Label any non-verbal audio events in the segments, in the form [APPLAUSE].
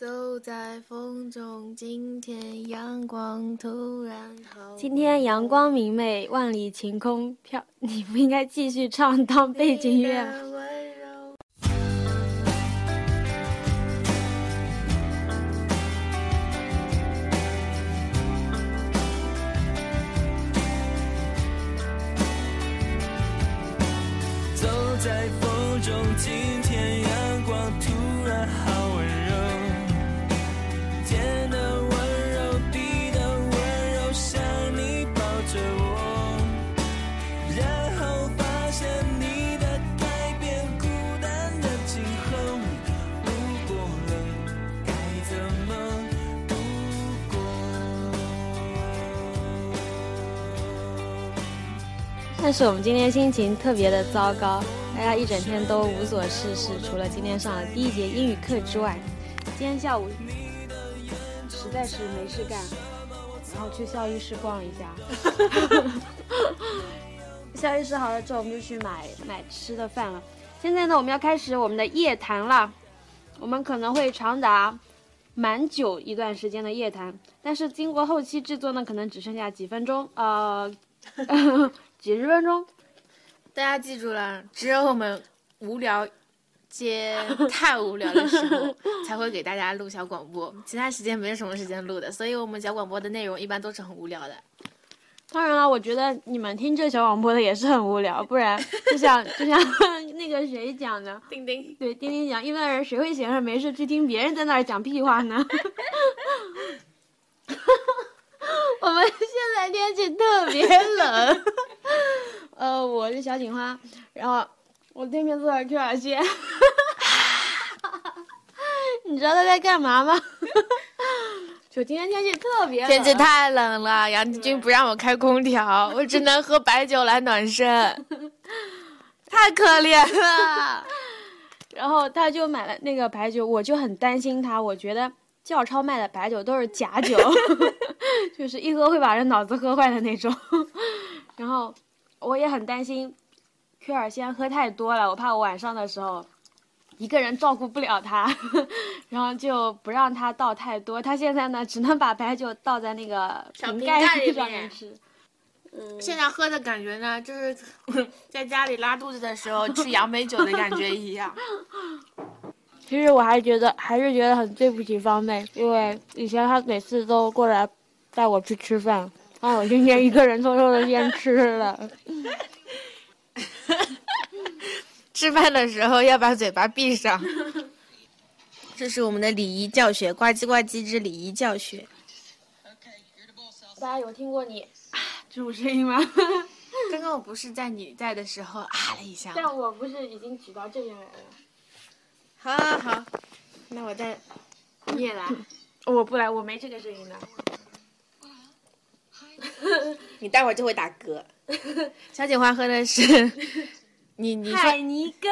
走在风中，今天阳光突然好。今天阳光明媚，万里晴空飘。[LAUGHS] 你不应该继续唱当背景乐。是我们今天心情特别的糟糕，大家一整天都无所事事，除了今天上了第一节英语课之外，今天下午实在是没事干，然后去校医室逛了一下。[LAUGHS] 校医室好了之后，我们就去买买吃的饭了。现在呢，我们要开始我们的夜谈了，我们可能会长达蛮久一段时间的夜谈，但是经过后期制作呢，可能只剩下几分钟，呃。[LAUGHS] 几十分钟，大家记住了，只有我们无聊接 [LAUGHS] 太无聊的时候，才会给大家录小广播，其他时间没什么时间录的，所以我们小广播的内容一般都是很无聊的。当然了，我觉得你们听这小广播的也是很无聊，不然就像就像 [LAUGHS] 那个谁讲的，丁丁，对，丁丁讲，一般人谁会闲着没事去听别人在那儿讲屁话呢？[LAUGHS] 我们现在天气特别冷，[LAUGHS] 呃，我是小警花，然后我对面坐着 Q 小仙，你知道他在干嘛吗？[LAUGHS] 就今天天气特别冷，天气太冷了，杨志军不让我开空调，我只能喝白酒来暖身，[LAUGHS] 太可怜了。然后他就买了那个白酒，我就很担心他，我觉得教超卖的白酒都是假酒。就是一喝会把人脑子喝坏的那种，[LAUGHS] 然后我也很担心，Q 尔仙喝太多了，我怕我晚上的时候一个人照顾不了他，[LAUGHS] 然后就不让他倒太多。他现在呢，只能把白酒倒在那个瓶盖上面吃。嗯，现在喝的感觉呢，就是 [LAUGHS] 在家里拉肚子的时候吃杨梅酒的感觉一样。其实我还觉得还是觉得很对不起方妹，因为以前她每次都过来。带我去吃饭，啊！我今天一个人偷偷的先吃了。[LAUGHS] 吃饭的时候要把嘴巴闭上。这是我们的礼仪教学，呱唧呱唧之礼仪教学。大家有听过你啊这种声音吗？[LAUGHS] 刚刚我不是在你在的时候啊了一下。但我不是已经举到这边来了。好，好，好，那我再，你也来。[LAUGHS] 我不来，我没这个声音的。[LAUGHS] 你待会儿就会打嗝。[LAUGHS] 小锦花喝的是 [LAUGHS] 你你海尼根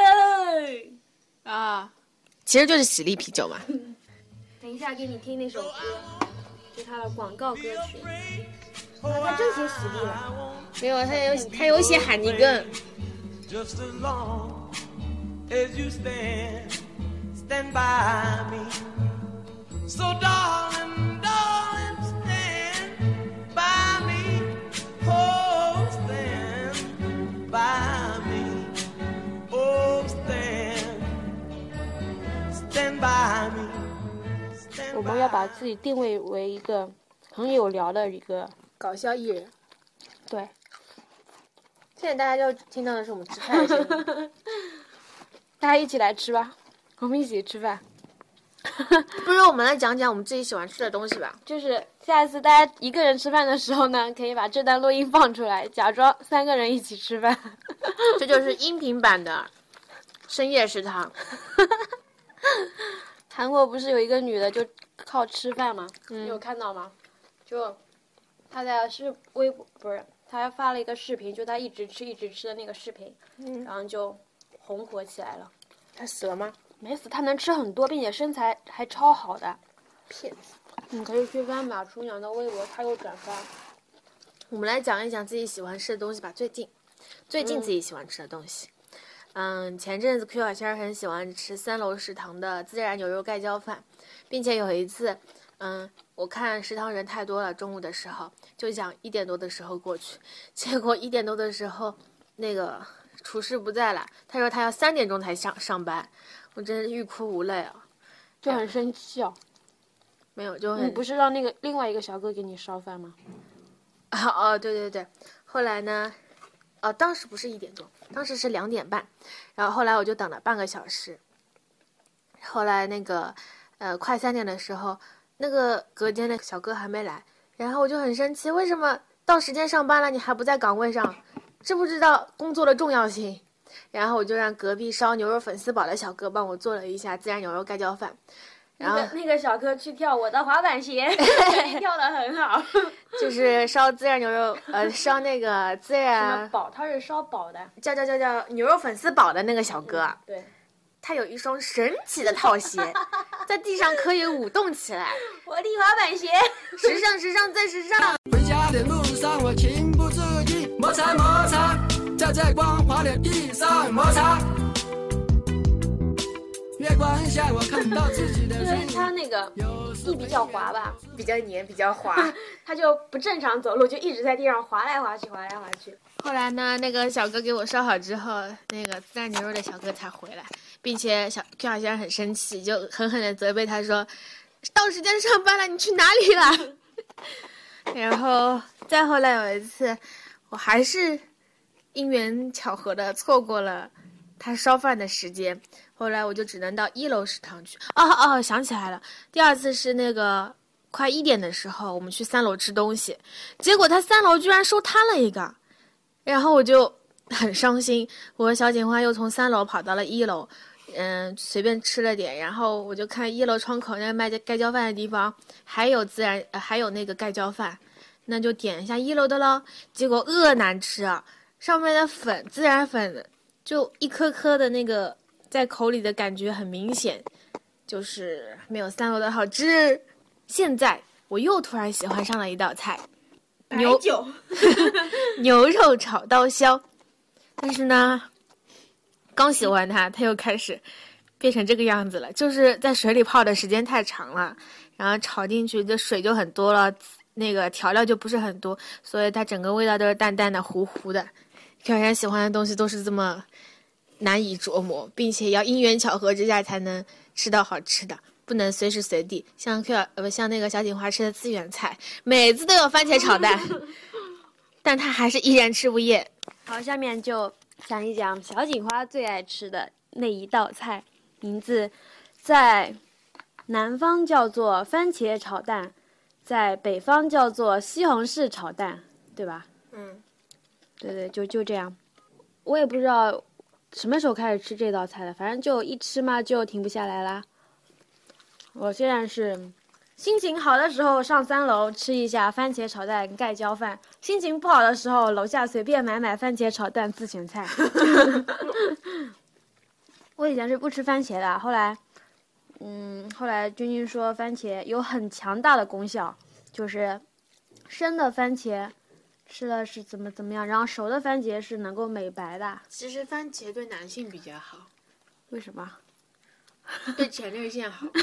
啊，其实就是喜力啤酒嘛。等一下给你听那首歌，是他的广告歌曲。他真写喜力了？没有，他有他有写海尼根。我们要把自己定位为一个很有聊的一个搞笑艺人。对。现在大家就听到的是我们吃饭的声音。[LAUGHS] 大家一起来吃吧，我们一起吃饭。[LAUGHS] 不如我们来讲讲我们自己喜欢吃的东西吧。就是下一次大家一个人吃饭的时候呢，可以把这段录音放出来，假装三个人一起吃饭。这就是音频版的深夜食堂。[LAUGHS] 韩国不是有一个女的就靠吃饭吗？你有看到吗？就他在是微博不是，他还发了一个视频，就他一直吃一直吃的那个视频，然后就红火起来了。他死了吗？没死，他能吃很多，并且身材还超好的。骗子！你可以去翻马厨娘的微博，他有转发。我们来讲一讲自己喜欢吃的东西吧。最近，最近自己喜欢吃的东西。嗯，前阵子 Q 小仙儿很喜欢吃三楼食堂的孜然牛肉盖浇饭，并且有一次，嗯，我看食堂人太多了，中午的时候就想一点多的时候过去，[LAUGHS] 结果一点多的时候，那个厨师不在了，他说他要三点钟才上上班，我真是欲哭无泪啊！就很生气哦。没有，就你很不是让那个另外一个小哥给你烧饭吗？啊 [LAUGHS] 哦，对对对，后来呢，哦，当时不是一点多，当时是两点半，然后后来我就等了半个小时，后来那个，呃，快三点的时候，那个隔间的小哥还没来，然后我就很生气，为什么到时间上班了你还不在岗位上，知不知道工作的重要性？然后我就让隔壁烧牛肉粉丝煲的小哥帮我做了一下孜然牛肉盖浇饭，然后那个那个小哥去跳我的滑板鞋，[LAUGHS] 跳的很好。[LAUGHS] 就是烧孜然牛肉，呃，烧那个孜什么然宝？他是烧宝的。叫叫叫叫牛肉粉丝煲的那个小哥，对，他有一双神奇的套鞋，[LAUGHS] 在地上可以舞动起来，我的滑板鞋。时尚时尚最时尚。回家的路上，我情不自禁摩擦摩擦，在这光滑的地上摩擦。月光下，我看到自己的因为身影。他那个地比较滑吧，[LAUGHS] 比较黏，比较滑。[LAUGHS] 他就不正常走路，就一直在地上滑来滑去，滑来滑去。后来呢，那个小哥给我烧好之后，那个自然牛肉的小哥才回来，并且小 Q 小先生很生气，就狠狠的责备他说：“到时间上班了，你去哪里了？” [LAUGHS] 然后再后来有一次，我还是因缘巧合的错过了他烧饭的时间，后来我就只能到一楼食堂去。哦哦，想起来了，第二次是那个快一点的时候，我们去三楼吃东西，结果他三楼居然收摊了一个。然后我就 [LAUGHS] 很伤心，我和小警花又从三楼跑到了一楼，嗯，随便吃了点，然后我就看一楼窗口那个卖盖浇饭的地方还有孜然，还有那个盖浇饭，那就点一下一楼的喽。结果恶难吃啊，上面的粉孜然粉就一颗颗的那个在口里的感觉很明显，就是没有三楼的好吃。现在我又突然喜欢上了一道菜，牛酒，[LAUGHS] 牛肉炒刀削，但是呢，刚喜欢它，它又开始变成这个样子了，就是在水里泡的时间太长了，然后炒进去的水就很多了，那个调料就不是很多，所以它整个味道都是淡淡的、糊糊的。小然喜欢的东西都是这么难以琢磨，并且要因缘巧合之下才能吃到好吃的。不能随时随地，像 Q 呃不像那个小锦花吃的资源菜，每次都有番茄炒蛋，[LAUGHS] 但他还是依然吃不厌。好，下面就讲一讲小锦花最爱吃的那一道菜，名字在南方叫做番茄炒蛋，在北方叫做西红柿炒蛋，对吧？嗯，对对，就就这样。我也不知道什么时候开始吃这道菜的，反正就一吃嘛就停不下来啦。我现在是心情好的时候上三楼吃一下番茄炒蛋盖浇饭，心情不好的时候楼下随便买买番茄炒蛋自选菜。[LAUGHS] [LAUGHS] 我以前是不吃番茄的，后来，嗯，后来君君说番茄有很强大的功效，就是生的番茄吃了是怎么怎么样，然后熟的番茄是能够美白的。其实番茄对男性比较好，为什么？对前列腺好。[LAUGHS]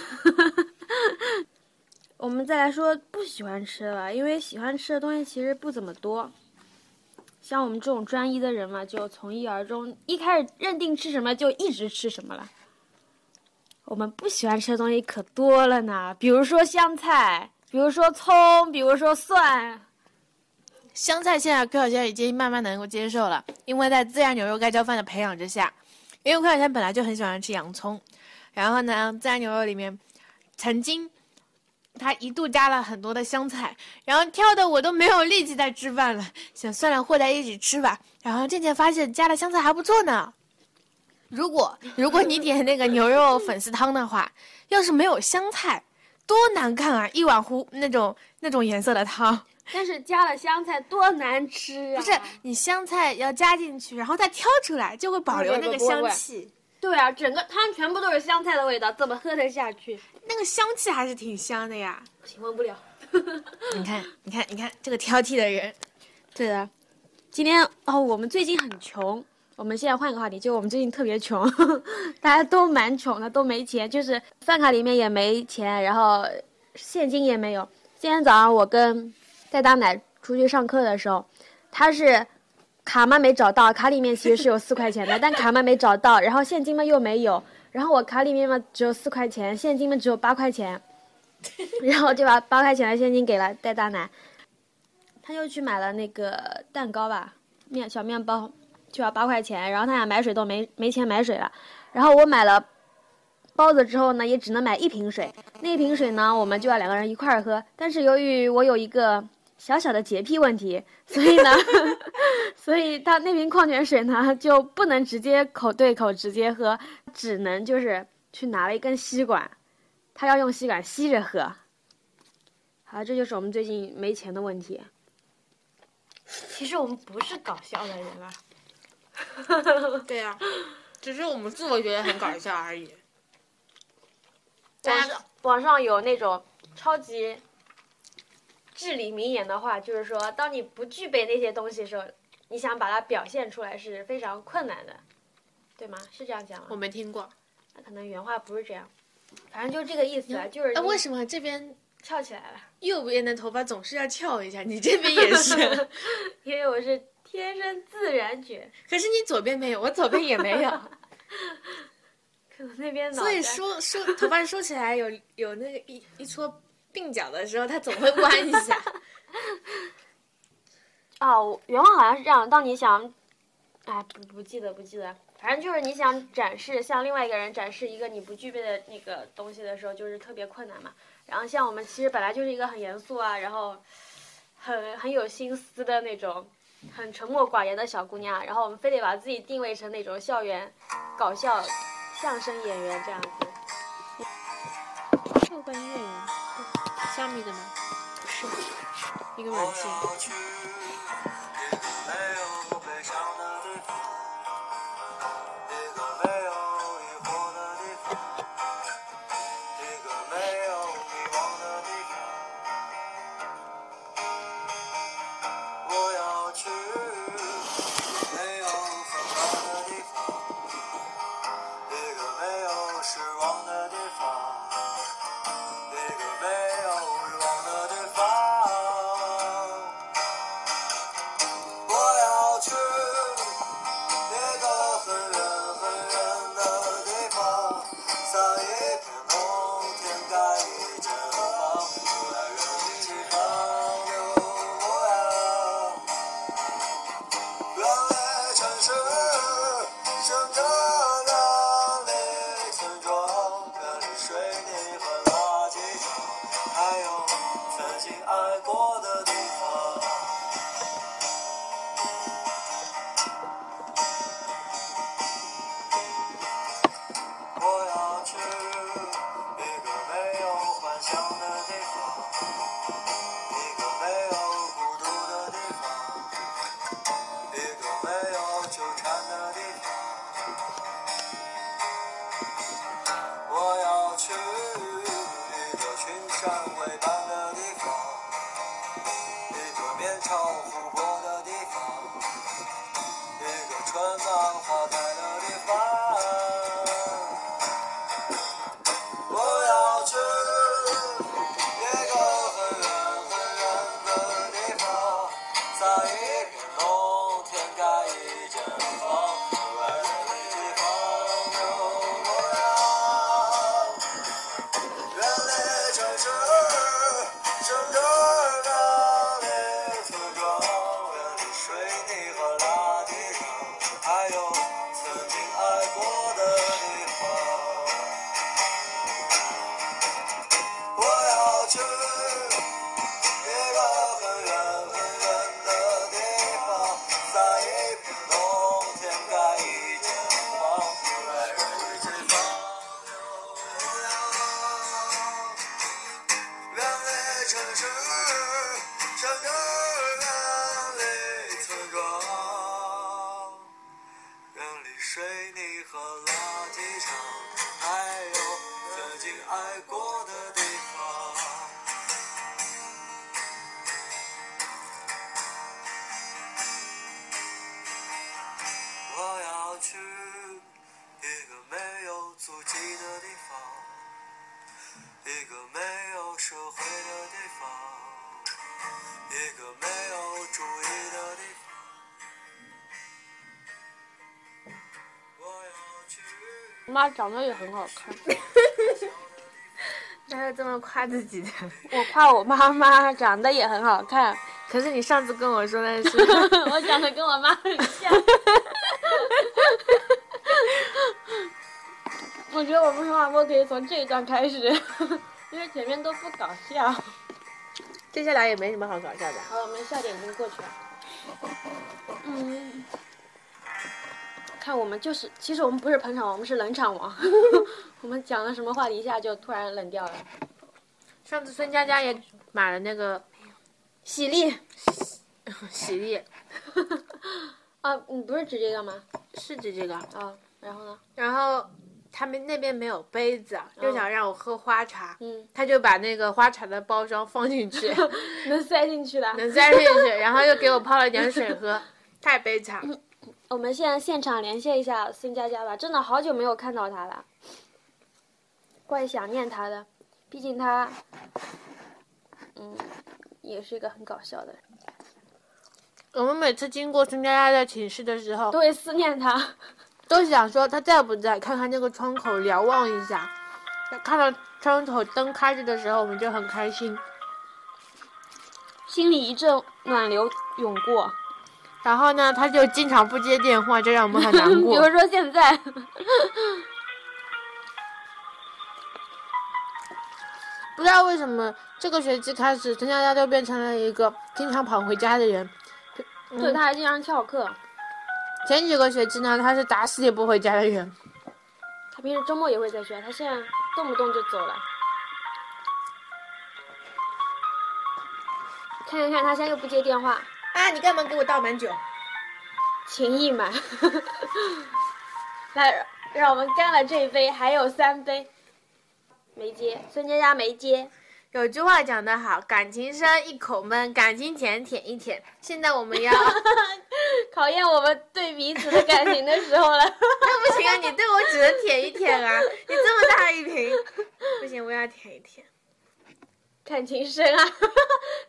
我们再来说不喜欢吃的吧，因为喜欢吃的东西其实不怎么多。像我们这种专一的人嘛，就从一而终，一开始认定吃什么就一直吃什么了。我们不喜欢吃的东西可多了呢，比如说香菜，比如说葱，比如说蒜。香菜现在 Q 小仙已经慢慢能够接受了，因为在孜然牛肉盖浇饭的培养之下，因为 Q 小仙本来就很喜欢吃洋葱，然后呢，孜然牛肉里面曾经他一度加了很多的香菜，然后挑的我都没有力气再吃饭了，想算了和在一起吃吧，然后渐渐发现加了香菜还不错呢。如果如果你点那个牛肉粉丝汤的话，[LAUGHS] 要是没有香菜，多难看啊！一碗糊那种那种颜色的汤。但是加了香菜多难吃啊！不是你香菜要加进去，然后再挑出来，就会保留那个香气。对啊，整个汤全部都是香菜的味道，怎么喝得下去？那个香气还是挺香的呀。不行，闻不了。[LAUGHS] 你看，你看，你看这个挑剔的人。对的，今天哦，我们最近很穷，我们现在换个话题，就我们最近特别穷，[LAUGHS] 大家都蛮穷的，都没钱，就是饭卡里面也没钱，然后现金也没有。今天早上我跟戴大奶出去上课的时候，他是卡嘛没找到，卡里面其实是有四块钱的，但卡嘛没找到，然后现金嘛又没有，然后我卡里面嘛只有四块钱，现金嘛只有八块钱，[LAUGHS] 然后就把八块钱的现金给了戴大奶，他又去买了那个蛋糕吧，面小面包。就要八块钱，然后他俩买水都没没钱买水了，然后我买了包子之后呢，也只能买一瓶水，那瓶水呢，我们就要两个人一块儿喝。但是由于我有一个小小的洁癖问题，所以呢，[LAUGHS] 所以他那瓶矿泉水呢就不能直接口对口直接喝，只能就是去拿了一根吸管，他要用吸管吸着喝。好，这就是我们最近没钱的问题。其实我们不是搞笑的人啊。对呀、只是我们自我觉得很搞笑而已。网上网上有那种超级至理名言的话，就是说，当你不具备那些东西的时候，你想把它表现出来是非常困难的，对吗？是这样讲吗？我没听过。那可能原话不是这样，反正就是这个意思啊，就是哎，你为什么这边翘起来了？右边的头发总是要翘一下？你这边也是，[LAUGHS] 因为我是天生自然卷，可是你左边没有，我左边也没有。[LAUGHS] 可能那边脑所以袋梳梳头发梳起来有有那个一一撮鬓角的时候，它总会弯一下。[LAUGHS] 哦，原话好像是这样。当你想，哎，不不记得不记得，反正就是你想展示向另外一个人展示一个你不具备的那个东西的时候，就是特别困难嘛。然后像我们其实本来就是一个很严肃啊，然后很很有心思的那种，很沉默寡言的小姑娘，然后我们非得把自己定位成那种校园搞笑相声演员这样子。后半夜呀，虾米的吗？不是，一个软件。妈长得也很好看，哪有这么夸自己的？我夸我妈妈长得也很好看，可是你上次跟我说的是，[LAUGHS] 我长得跟我妈很像。[LAUGHS] 我觉得我们说话播可以从这一段开始，因为前面都不搞笑。接下来也没什么好搞笑的。好，我们笑点已经过去了。[LAUGHS] 嗯，看我们就是，其实我们不是捧场王，我们是冷场王。[LAUGHS] 我们讲了什么话题，一下就突然冷掉了。上次孙佳佳也买了那个喜力 [LAUGHS] 喜力，啊，你不是指这个吗？是指这个，啊，然后呢？然后他们那边没有杯子，就想让我喝花茶，嗯，他就把那个花茶的包装放进去，[LAUGHS] 能塞进去的。能塞进去，然后又给我泡了点水喝，太悲惨了。我们现在现场连线一下孙佳佳吧，真的好久没有看到她了，怪想念她的，毕竟她，嗯，也是一个很搞笑的人，我们每次经过孙佳佳的寝室的时候，都会思念她。[LAUGHS] 都想说她在不在，看看那个窗口瞭望一下。看到窗口灯开着的时候，我们就很开心。心里一阵暖流涌过。然后呢，他就经常不接电话，这让我们很难 [LAUGHS] 过比如。说现在，[LAUGHS] 不知道为什么这个学期开始，陈佳佳就变成了一个经常跑回家的人。对，他还经常翘课。前几个学期呢，他是打死也不回家的人。他平时周末也会在学，他现在动不动就走了。看一看，他现在又不接电话，啊，你干嘛给我倒满酒？情意满。[LAUGHS] 来，让我们干了这一杯，还有三杯，没接，孙佳佳没接。有句话讲得好，感情深一口闷，感情浅舔一舔。现在我们要，[LAUGHS] 考验我们对彼此的感情的时候了。[LAUGHS] 那不行啊，你对我只能舔一舔啊！你这么大一瓶，不行，我要舔一舔。感情深啊，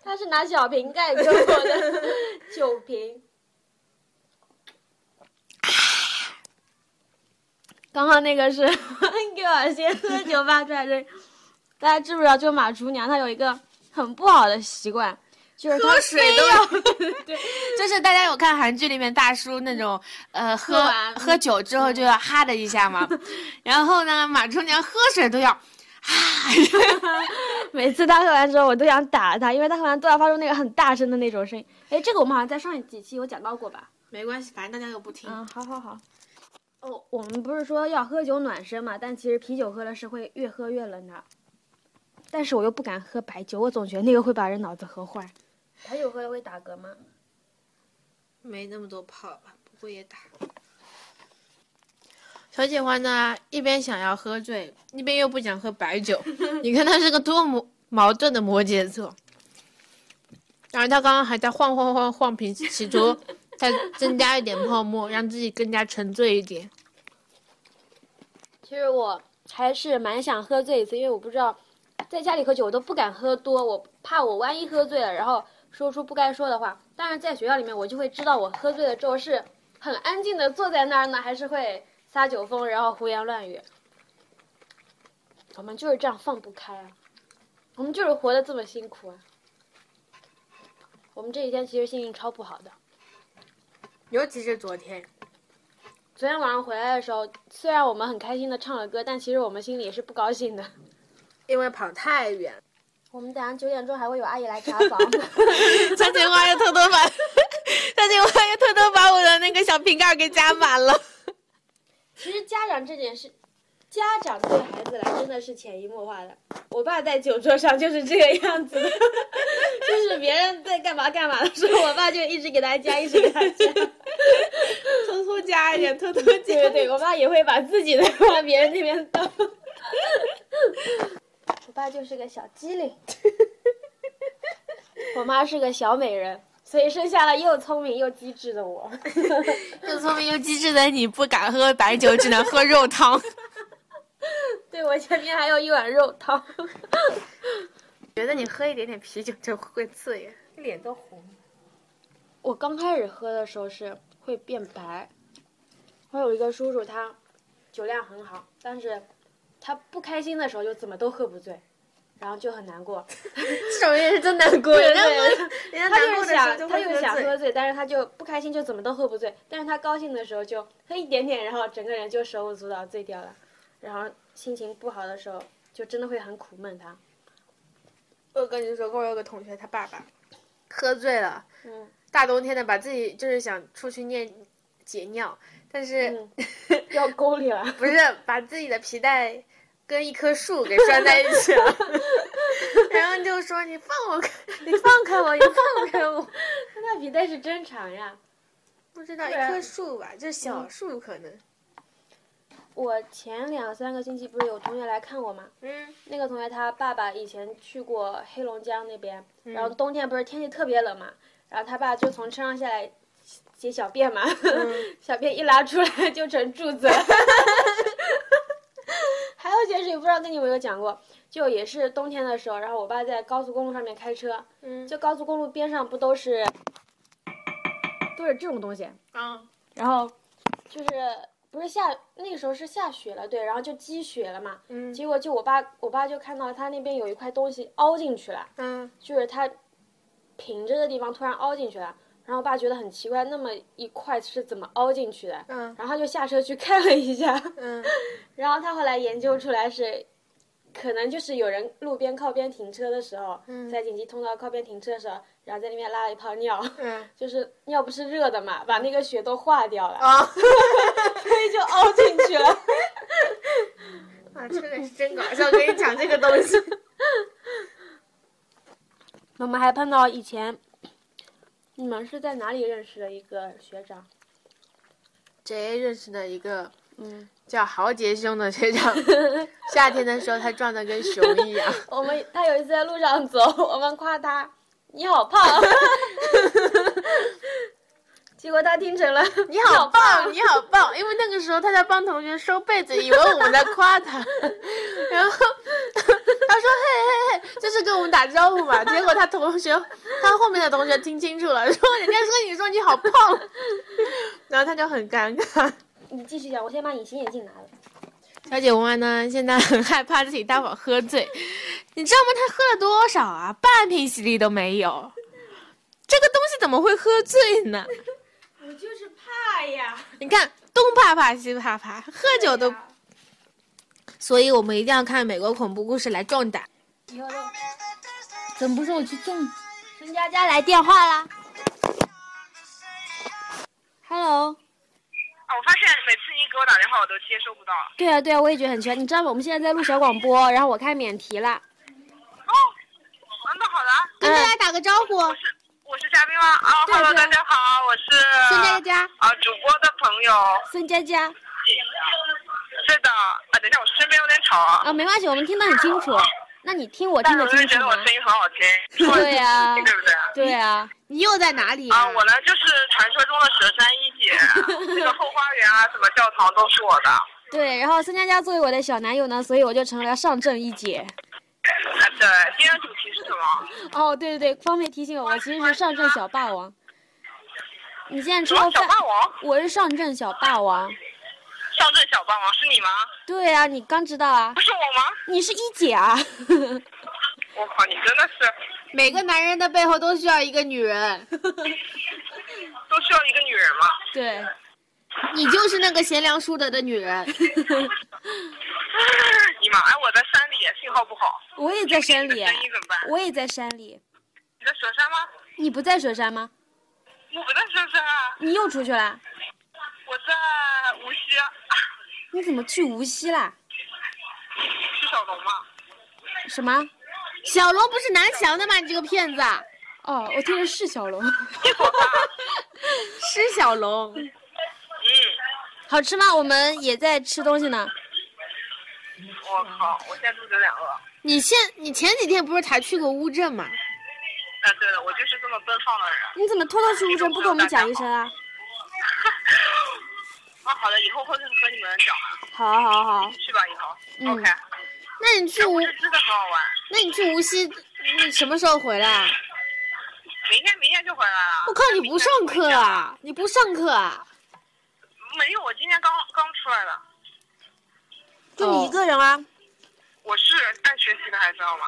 他是拿小瓶盖给我的酒瓶。刚刚那个是给我先喝酒发出来的。大家知不知道，就马厨娘她有一个很不好的习惯，就是喝水都要 [LAUGHS] 对，就是大家有看韩剧里面大叔那种，呃，喝喝完喝酒之后就要哈的一下嘛，[LAUGHS] 然后呢，马厨娘喝水都要哈，[LAUGHS] 每次他喝完之后，我都想打他，因为他喝完都要发出那个很大声的那种声音。哎，这个我们好像在上一几期有讲到过吧？没关系，反正大家又不听。嗯，好好好。哦，我们不是说要喝酒暖身嘛？但其实啤酒喝了是会越喝越冷的。但是我又不敢喝白酒，我总觉得那个会把人脑子喝坏。白酒喝了会打嗝吗？没那么多泡吧，不过也打。小姐欢呢，一边想要喝醉，一边又不想喝白酒。[LAUGHS] 你看他是个多么矛盾的摩羯座。然后他刚刚还在晃晃晃晃瓶，企图再增加一点泡沫，让自己更加沉醉一点。其实我还是蛮想喝醉一次，因为我不知道在家里喝酒我都不敢喝多，我怕我万一喝醉了，然后说出不该说的话。但是在学校里面，我就会知道我喝醉了之后是很安静的坐在那儿呢，还是会撒酒疯，然后胡言乱语。我们就是这样放不开啊，我们就是活得这么辛苦啊。我们这几天其实心情超不好的。尤其是昨天，昨天晚上回来的时候，虽然我们很开心的唱了歌，但其实我们心里也是不高兴的。因为跑太远，我们早上九点钟还会有阿姨来查房。[LAUGHS] 小姐花又偷偷把，[LAUGHS] 小姐花又偷偷把我的那个小瓶盖给加满了。其实家长这件事，家长对孩子来真的是潜移默化的。我爸在酒桌上就是这个样子的，[LAUGHS] 就是别人在干嘛干嘛的时候，我爸就一直给他加，一直给他加。[LAUGHS] 偷偷加一点，偷偷对对对，我爸也会把自己的往别人那边倒。[LAUGHS] 我爸就是个小机灵，我妈是个小美人，所以生下了又聪明又机智的我。[LAUGHS] 又聪明又机智的你，不敢喝白酒，只能喝肉汤。[LAUGHS] 对我前面还有一碗肉汤。[LAUGHS] 觉得你喝一点点啤酒就会醉，脸都红。我刚开始喝的时候是会变白。我有一个叔叔，他酒量很好，但是他不开心的时候就怎么都喝不醉，然后就很难过。[LAUGHS] 这种人也是真难过，对人家对不 [LAUGHS] 人家他难过的时候就是想，他就就会喝醉想喝醉，但是他就不开心，就怎么都喝不醉。但是他高兴的时候就喝一点点，然后整个人就手舞足蹈醉掉了。然后心情不好的时候，就真的会很苦闷他。我跟你说过，我有个同学，他爸爸喝醉了，嗯大冬天的把自己就是想出去念解尿，但是、嗯，掉沟里了。[LAUGHS] 不是把自己的皮带跟一棵树给拴在一起了 [LAUGHS] [LAUGHS] 然后就说你放我开，[LAUGHS] 你放开我，你放开我。那皮带是真长呀。不知道一棵树吧，就是小树可能。我前两三个星期不是有同学来看我吗？嗯那个同学他爸爸以前去过黑龙江那边，然后嗯冬天不是天气特别冷嘛，然后他爸就从车上下来解小便嘛，嗯小便一拉出来就成柱子。还有一件事情不知道跟你们有没有讲过，就也是冬天的时候，然后我爸在高速公路上面开车，嗯，就高速公路边上不都是都是这种东西，啊然后就是不是下那个时候是下雪了，对，然后就积雪了嘛，嗯。结果就我爸我爸就看到他那边有一块东西凹进去了，嗯。就是他平着的地方突然凹进去了，然后我爸觉得很奇怪，那么一块是怎么凹进去的？嗯然后他就下车去看了一下，嗯 [LAUGHS] 然后他后来研究出来是，可能就是有人路边靠边停车的时候，嗯在紧急通道靠边停车的时候，然后在那边拉了一泡尿，嗯就是尿不是热的嘛，把那个血都化掉了，啊所以就凹进去了。[LAUGHS] 啊，这个是真搞笑，跟你讲这个东西。[LAUGHS] 我们还碰到以前，你们是在哪里认识的一个学长？J 认识的一个嗯，叫豪杰兄的学长，[LAUGHS] 夏天的时候他壮得跟熊一样。[LAUGHS] 我们他有一次在路上走，我们夸他你好胖，[LAUGHS] 结果他听成了 [LAUGHS] 你好棒，你好棒！因为那个时候他在帮同学收被子，[LAUGHS] 以为我们在夸他，[LAUGHS] 然后他说嘿嘿嘿，就是跟我们打招呼嘛。结果他同学，他后面的同学听清楚了，说人家说你说你好胖，然后他就很尴尬。你继续讲，我先把隐形眼镜拿了。小姐弯呢，现在很害怕自己待会儿喝醉，你知道吗？他喝了多少啊？半瓶喜力都没有，这个东西怎么会喝醉呢？我就是怕呀，[LAUGHS] 你看，东怕怕西怕怕，喝酒都，所以我们一定要看美国恐怖故事来壮胆。以后都。怎么不说我去种？孙佳佳来电话啦。Hello，啊，我发现每次你给我打电话，我都接收不到。对啊对啊，我也觉得很奇怪。你知道吗？我们现在在录小广播，然后我开免提了。哦，嗯，那好的，跟大家打个招呼，我是我是嘉宾吗？啊对，Hello，对大家好，我是孙佳佳。啊主播的朋友。孙佳佳是的，啊，等一下，我身边有点吵啊。啊，没关系，我们听得很清楚。那你听我听但得清楚吗觉得我？声音很好听，对呀 [LAUGHS] 对不对？对啊，你又在哪里啊，我呢就是传说中的蛇山一姐，[LAUGHS] 这个后花园啊，什么教堂都是我的。对。然后孙佳佳作为我的小男友呢，所以我就成了上阵一姐。[LAUGHS] 啊，对，今天主题是什么？哦，对对对，方便提醒我，我其实是上阵小霸王。你现在吃小？霸王？我是上阵小霸王。上阵小霸王是你吗？对啊，你刚知道啊不？是我吗？你是一姐啊？我靠，你真的是每个男人的背后都需要一个女人，[LAUGHS] 都需要一个女人吗？对。你就是那个贤良淑德的女人。[LAUGHS] 你妈！哎，我在山里，信号不好。我也在山里，声音怎么办？我也在山里。你在雪山吗？你不在雪山吗？我不在雪山啊，你又出去了？我在无锡，[CLEARS THROAT] 你怎么去无锡啦？是小龙吗？什么？小龙不是南翔的吗？你这个骗子，哦，我听着是小龙。[LAUGHS] 是小龙。嗯，好吃吗？我们也在吃东西呢。我靠，我现在肚子有点饿。你现你前几天不是才去过乌镇吗？啊，对了，我就是这么奔放的人。你怎么偷偷去乌镇不跟我们讲一声啊？[LAUGHS] 啊，好的，以后会和你们讲的。好好好，去吧，以后。嗯 OK。那你去无乌镇真的很好玩。那你去无锡你什么时候回来？明天明天就回来了。我靠，你不上课啊？你不上课啊？没有，我今天刚刚出来的。就你一个人啊？我是爱学习的，还知道吗？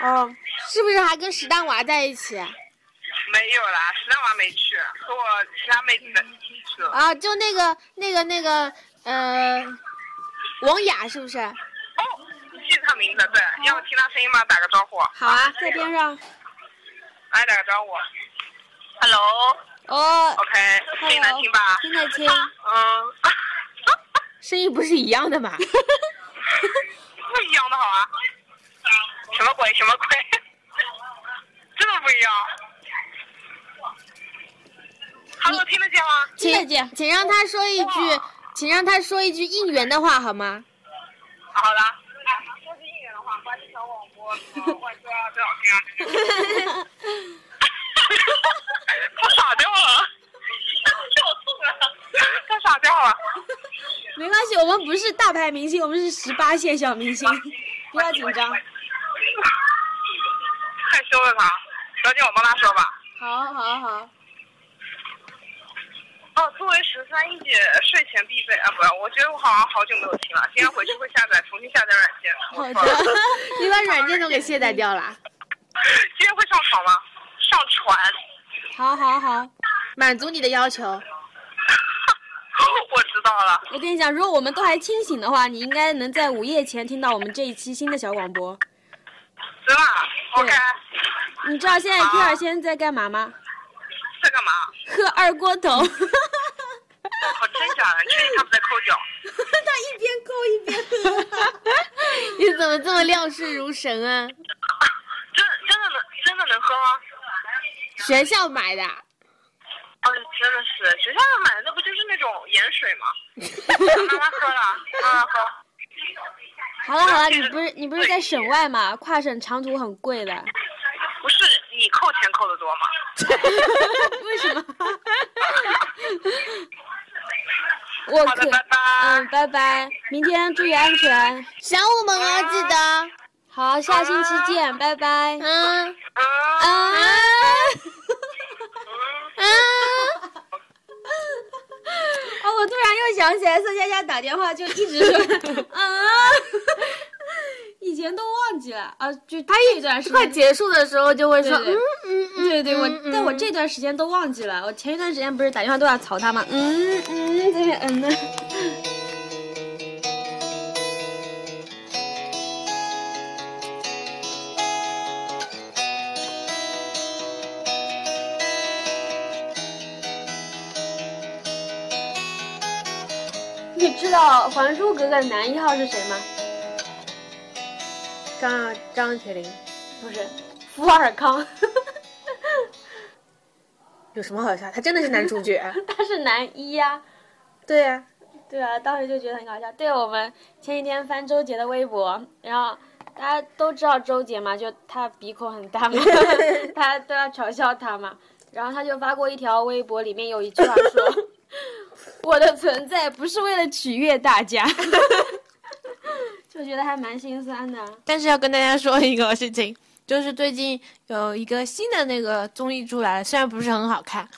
哦，是不是还跟石蛋娃在一起？没有啦，石蛋娃没去，和我其他妹子一起去了。啊，就那个那个那个呃，王雅是不是？哦，你记得他名字，对，要听他声音吗？打个招呼。好啊，在边上。来打个招呼。Hello。哦，OK，声音能听吧？听得清。嗯。声音不是一样的吗？[LAUGHS] 不一样的好啊。什么鬼？什么鬼？[LAUGHS] 真的不一样。Hello，听得见吗？听得见。请让他说一句，请让他说一句应援的话好吗？好的。说句应援的话，关注小广播，什么万歌啊，最好听啊。[LAUGHS] 他傻掉了，笑痛了，他傻掉了。没关系，我们不是大牌明星，我们是十八线小明星，[LAUGHS] 不要紧张。害羞了他，赶紧，我帮他说吧。好，好，好。哦，作为十三一姐睡前必备啊，不，我觉得我好像好久没有听了，今天回去会下载，重新下载软件。[LAUGHS] 好的。你把软件都给卸载掉了。[LAUGHS] 今天会上床吗？上传。好，好，好。满足你的要求。[LAUGHS] 我知道了。我跟你讲，如果我们都还清醒的话，你应该能在午夜前听到我们这一期新的小广播。真的？OK。你知道现在 T 二现在在干嘛吗？在干嘛？喝二锅头。[LAUGHS] 哦，真假的？你确定他们在抠脚？[LAUGHS] 他一边抠一边喝。你怎么这么料事如神啊？真真的能真的能喝吗？学校买的。哦，真的是学校买的，那不就是那种盐水吗？慢慢喝了，慢慢喝。好了好了，你不是你不是在省外吗？跨省长途很贵的。不是你扣钱扣的多吗？[LAUGHS] 为什么？[LAUGHS] 我可，拜拜。嗯，拜拜，明天注意安全。想我们哦，记得。好，下星期见，拜拜。嗯嗯 [LAUGHS] 啊。[LAUGHS] 我突然又想起来，宋佳佳打电话就一直说 [LAUGHS] 啊，以前都忘记了啊，就他一段时间快结束的时候就会说对对嗯嗯嗯，对对，我嗯嗯但我这段时间都忘记了。我前一段时间不是打电话都要吵他吗？嗯嗯，这边嗯呢。知道《还珠格格》男一号是谁吗？张张铁林不是，福尔康，[LAUGHS] 有什么好笑？他真的是男主角。[LAUGHS] 他是男一呀、对呀、对啊，当时就觉得很搞笑。对我们前几天翻周杰的微博，然后大家都知道周杰嘛，就他鼻孔很大嘛，[LAUGHS] 大家都要嘲笑他嘛。然后他就发过一条微博，里面有一句话说：“ [LAUGHS] 我的存在不是为了取悦大家。[LAUGHS] ”就觉得还蛮心酸的。但是要跟大家说一个事情，就是最近有一个新的那个综艺出来了，虽然不是很好看，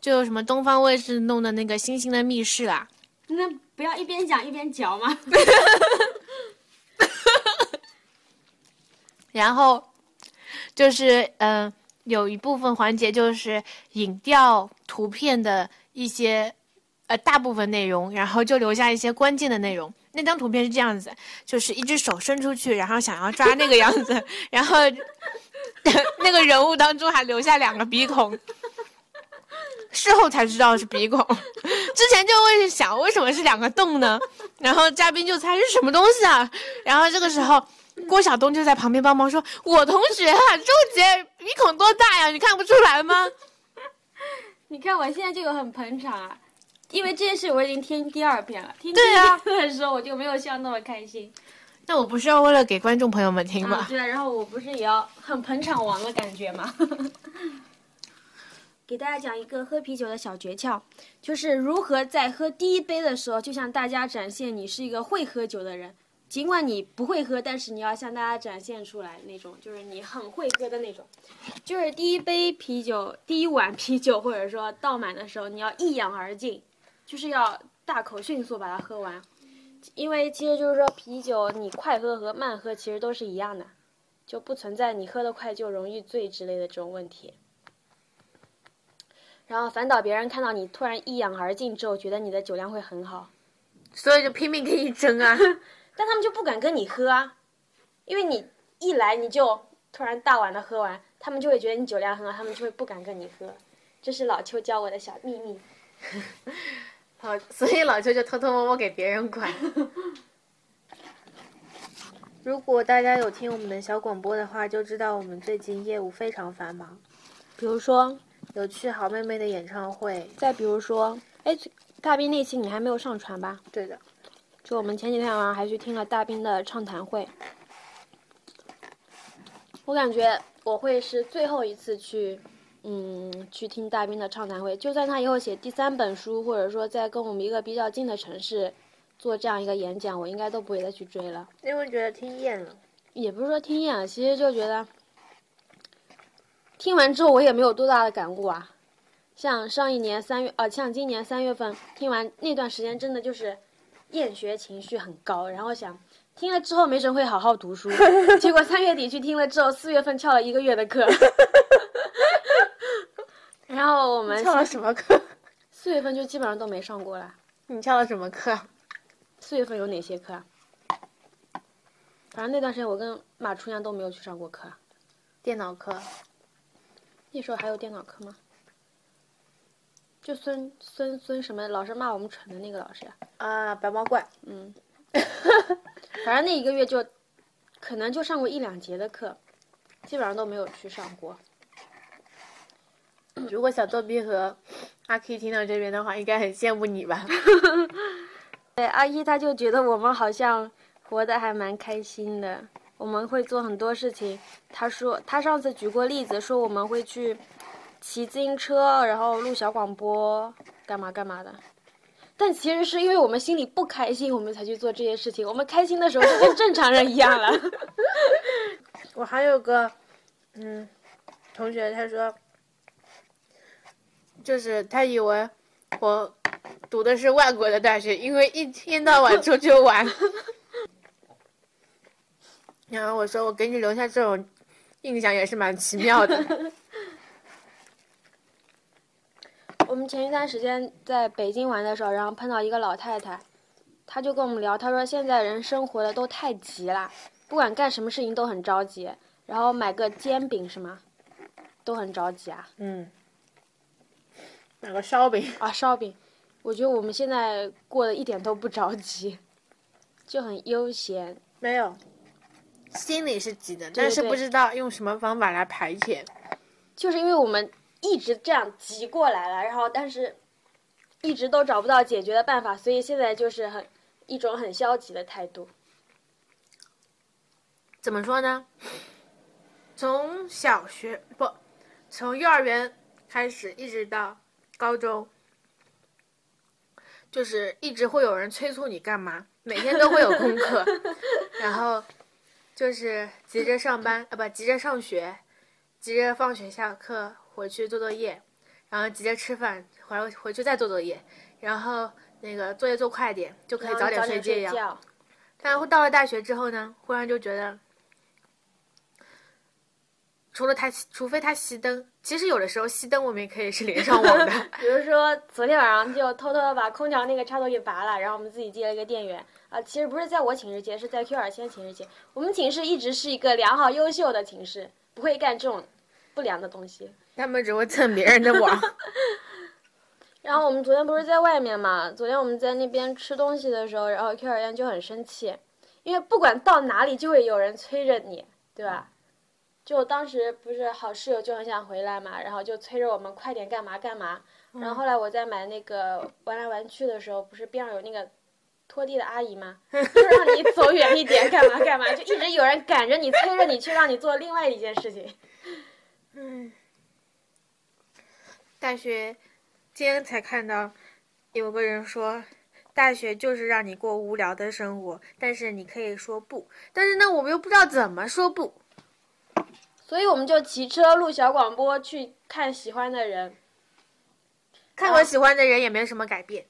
就什么东方卫视弄的那个《星星的密室》啊，那不要一边讲一边嚼吗？[LAUGHS] 然后就是嗯、呃有一部分环节就是影调图片的一些呃大部分内容，然后就留下一些关键的内容。那张图片是这样子，就是一只手伸出去，然后想要抓那个样子，[LAUGHS] 然后 [LAUGHS] 那个人物当中还留下两个鼻孔。事后才知道是鼻孔，之前就会想为什么是两个洞呢？然后嘉宾就猜是什么东西啊？然后这个时候郭晓东就在旁边帮忙说：“我同学啊，周杰鼻孔多大呀？你看不出来吗 [LAUGHS] 你看我现在就有很捧场啊，因为这件事我已经听第二遍了。听第对啊一遍的时候我就没有笑那么开心。？”那我不是要为了给观众朋友们听啊吗？对啊，然后我不是也要很捧场王的感觉吗？[LAUGHS] 给大家讲一个喝啤酒的小诀窍，就是如何在喝第一杯的时候，就向大家展现你是一个会喝酒的人。尽管你不会喝，但是你要向大家展现出来那种，就是你很会喝的那种。就是第一杯啤酒、第一碗啤酒，或者说倒满的时候，你要一饮而尽，就是要大口迅速把它喝完。因为其实就是说，啤酒你快喝和慢喝其实都是一样的，就不存在你喝得快就容易醉之类的这种问题。然后反倒别人看到你突然一仰而尽之后，觉得你的酒量会很好，所以就拼命跟你争啊。[LAUGHS] 但他们就不敢跟你喝啊，因为你一来你就突然大碗的喝完，他们就会觉得你酒量很好，他们就会不敢跟你喝。这是老邱教我的小秘密。[LAUGHS] 好，所以老邱就偷偷摸摸给别人管。[LAUGHS] 如果大家有听我们的小广播的话，就知道我们最近业务非常繁忙，比如说，有去好妹妹的演唱会，再比如说，哎，大兵那期你还没有上传吧？对的，就我们前几天晚上还去听了大兵的畅谈会，我感觉我会是最后一次去，嗯，去听大兵的畅谈会。就算他以后写第三本书，或者说在跟我们一个比较近的城市做这样一个演讲，我应该都不会再去追了。因为觉得听厌了。也不是说听厌了，其实就觉得听完之后我也没有多大的感悟啊。像上一年三月，呃，像今年三月份听完那段时间，真的就是厌学情绪很高，然后想听了之后没准会好好读书，[LAUGHS] 结果三月底去听了之后，四月份翘了一个月的课，[LAUGHS] 然后我们翘了什么课？四月份就基本上都没上过了。你翘了什么课？四月份有哪些课啊？反正那段时间我跟马初阳都没有去上过课。电脑课。那时候还有电脑课吗？就孙孙孙什么老师骂我们蠢的那个老师呀？啊，白毛怪。嗯，[LAUGHS] 反正那一个月就可能就上过一两节的课，基本上都没有去上过。[COUGHS] 如果小逗比和阿 K 听到这边的话，应该很羡慕你吧？[LAUGHS] 对，阿一他就觉得我们好像活得还蛮开心的，我们会做很多事情。他说他上次举过例子，说我们会去骑自行车，然后录小广播，干嘛干嘛的。但其实是因为我们心里不开心，我们才去做这些事情。我们开心的时候就跟正常人一样了。[LAUGHS] 我还有个嗯同学，他说，就是他以为我读的是外国的大学，因为一天到晚出去玩。[LAUGHS] 然后我说，我给你留下这种印象也是蛮奇妙的。[LAUGHS] 我们前一段时间在北京玩的时候，然后碰到一个老太太，她就跟我们聊，她说现在人生活的都太急了，不管干什么事情都很着急，然后买个煎饼是吗？都很着急啊。嗯。买个烧饼啊，烧饼。我觉得我们现在过得一点都不着急，就很悠闲。没有，心里是急的，但是不知道用什么方法来排遣。就是因为我们一直这样急过来了，然后但是一直都找不到解决的办法，所以现在就是很一种很消极的态度。怎么说呢？从小学不，从幼儿园开始一直到高中。就是一直会有人催促你干嘛，每天都会有功课，[LAUGHS] 然后就是急着上班啊，不急着上学，急着放学下课回去做作业，然后直接吃饭回回去再做作业，然后那个作业做快点就可以早点睡觉。但到了大学之后呢，忽然就觉得。除了他，除非他熄灯。其实有的时候熄灯，我们也可以是连上网的。[LAUGHS] 比如说昨天晚上就偷偷的把空调那个插头给拔了，然后我们自己接了一个电源。啊，其实不是在我寝室接，是在 Q 二千寝室接。我们寝室一直是一个良好优秀的寝室，不会干这种不良的东西。他们只会蹭别人的网。[LAUGHS] 然后我们昨天不是在外面嘛？昨天我们在那边吃东西的时候，然后 Q 二烟就很生气，因为不管到哪里就会有人催着你，对吧？就当时不是好室友就很想回来嘛，然后就催着我们快点干嘛干嘛。然后后来我在买那个玩来玩去的时候，不是边上有那个拖地的阿姨吗？就让你走远一点，干嘛干嘛，就一直有人赶着你，催着你去让你做另外一件事情。嗯。大学，今天才看到，有个人说，大学就是让你过无聊的生活，但是你可以说不。但是呢，我们又不知道怎么说不。所以我们就骑车录小广播去看喜欢的人，看我喜欢的人也没有什么改变。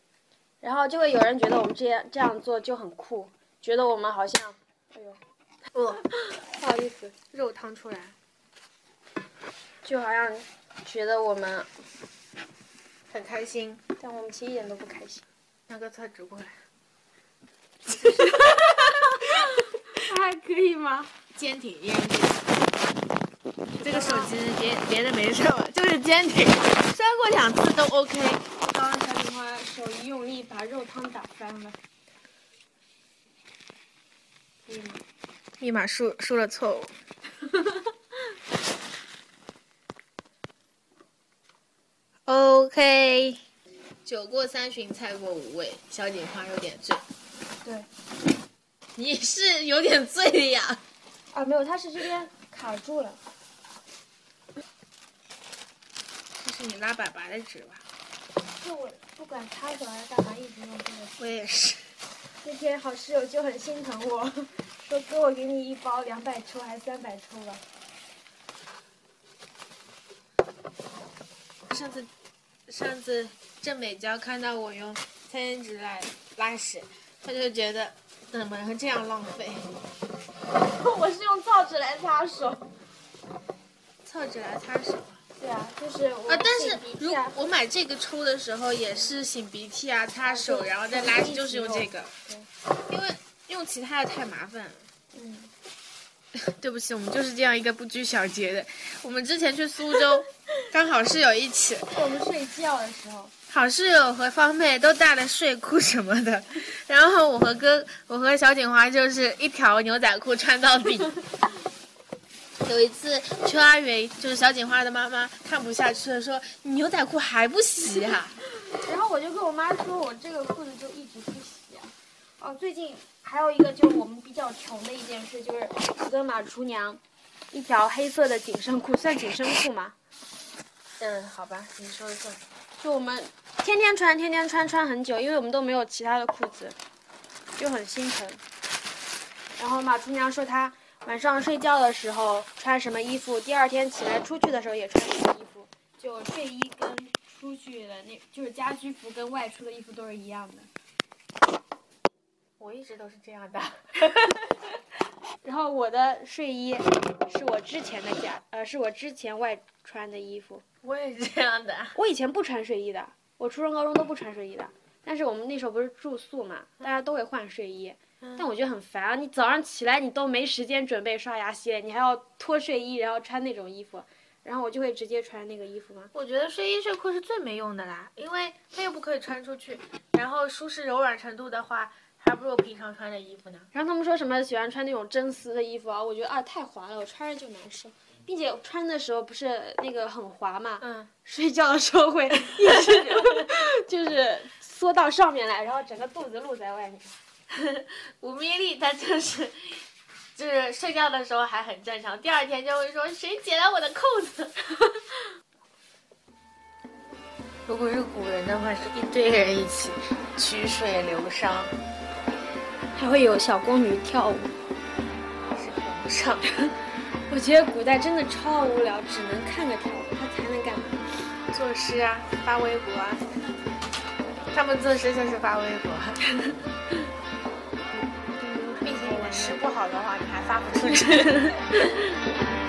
然后就会有人觉得我们这样这样做就很酷，觉得我们好像，哎呦，饿，[LAUGHS] 不好意思，肉汤出来。就好像觉得我们，很开心。但我们其实一点都不开心。那个厕纸过来。还可以吗？坚挺烟这个手机别别的没什么，就是坚挺，摔过两次都 OK。刚刚小锦花手一用力，把肉汤打翻了。可以吗？密码输输了错误。[LAUGHS] OK，酒过三巡，菜过五味，小锦花有点醉。对。你是有点醉的呀？啊，没有，他是这边卡住了。这是你拉粑粑的纸吧？就我不管擦手还是干嘛，一直用这个。我也是。那天好室友就很心疼我，说哥我给你一包两百抽还是三百抽吧。上次，上次郑美娇看到我用餐巾纸来拉屎，她就觉得怎么能这样浪费？[LAUGHS] 我是用皂纸来擦手。厕纸来擦手？对啊，就是我。啊，但是如我买这个抽的时候也是擤鼻涕啊、擦手，然后再拉屎，就是用这个。因为用其他的太麻烦了。嗯。[LAUGHS] 对不起，我们就是这样一个不拘小节的。我们之前去苏州，刚好室友一起。[LAUGHS] 我们睡觉的时候。好室友和方妹都带了睡裤什么的，然后我和哥，我和小锦花就是一条牛仔裤穿到底。有一次邱阿云就是小锦花的妈妈看不下去了，说：“你牛仔裤还不洗啊？[LAUGHS] ”然后我就跟我妈说：“我这个裤子就一直不洗啊。”哦，最近还有一个就是我们比较穷的一件事，就是我跟马厨娘一条黑色的紧身裤，算紧身裤吗？嗯，好吧，你说的算。就我们天天穿，天天穿，穿很久，因为我们都没有其他的裤子，就很心疼。然后马厨娘说她晚上睡觉的时候穿什么衣服，第二天起来出去的时候也穿什么衣服，就睡衣跟出去的那就是家居服跟外出的衣服都是一样的。我一直都是这样的。[LAUGHS] 然后我的睡衣是我之前的家，呃，是我之前外穿的衣服。我也是这样的。我以前不穿睡衣的，我初中、高中都不穿睡衣的。但是我们那时候不是住宿嘛，大家都会换睡衣。但我觉得很烦啊！你早上起来你都没时间准备刷牙洗脸，你还要脱睡衣，然后穿那种衣服，然后我就会直接穿那个衣服吗。我觉得睡衣睡裤是最没用的啦，因为它又不可以穿出去，然后舒适柔软程度的话，还不如平常穿的衣服呢。然后他们说什么喜欢穿那种真丝的衣服啊，我觉得啊太滑了，我穿着就难受。并且穿的时候不是那个很滑嘛，嗯，[LAUGHS] 睡觉的时候会一直 [LAUGHS] 就是缩到上面来，然后整个肚子露在外面。[LAUGHS] 吴米粒她就是，就是睡觉的时候还很正常，第二天就会说谁解了我的扣子。如果是古人的话，是一堆人一起曲水流觞，还会有小宫女跳舞，是跟不上。[LAUGHS] 我觉得古代真的超无聊，只能看着跳舞，他才能干嘛？作诗啊，发微博啊。他们作诗就是发微博。并且你的诗不好的话，你还发不出去。[LAUGHS]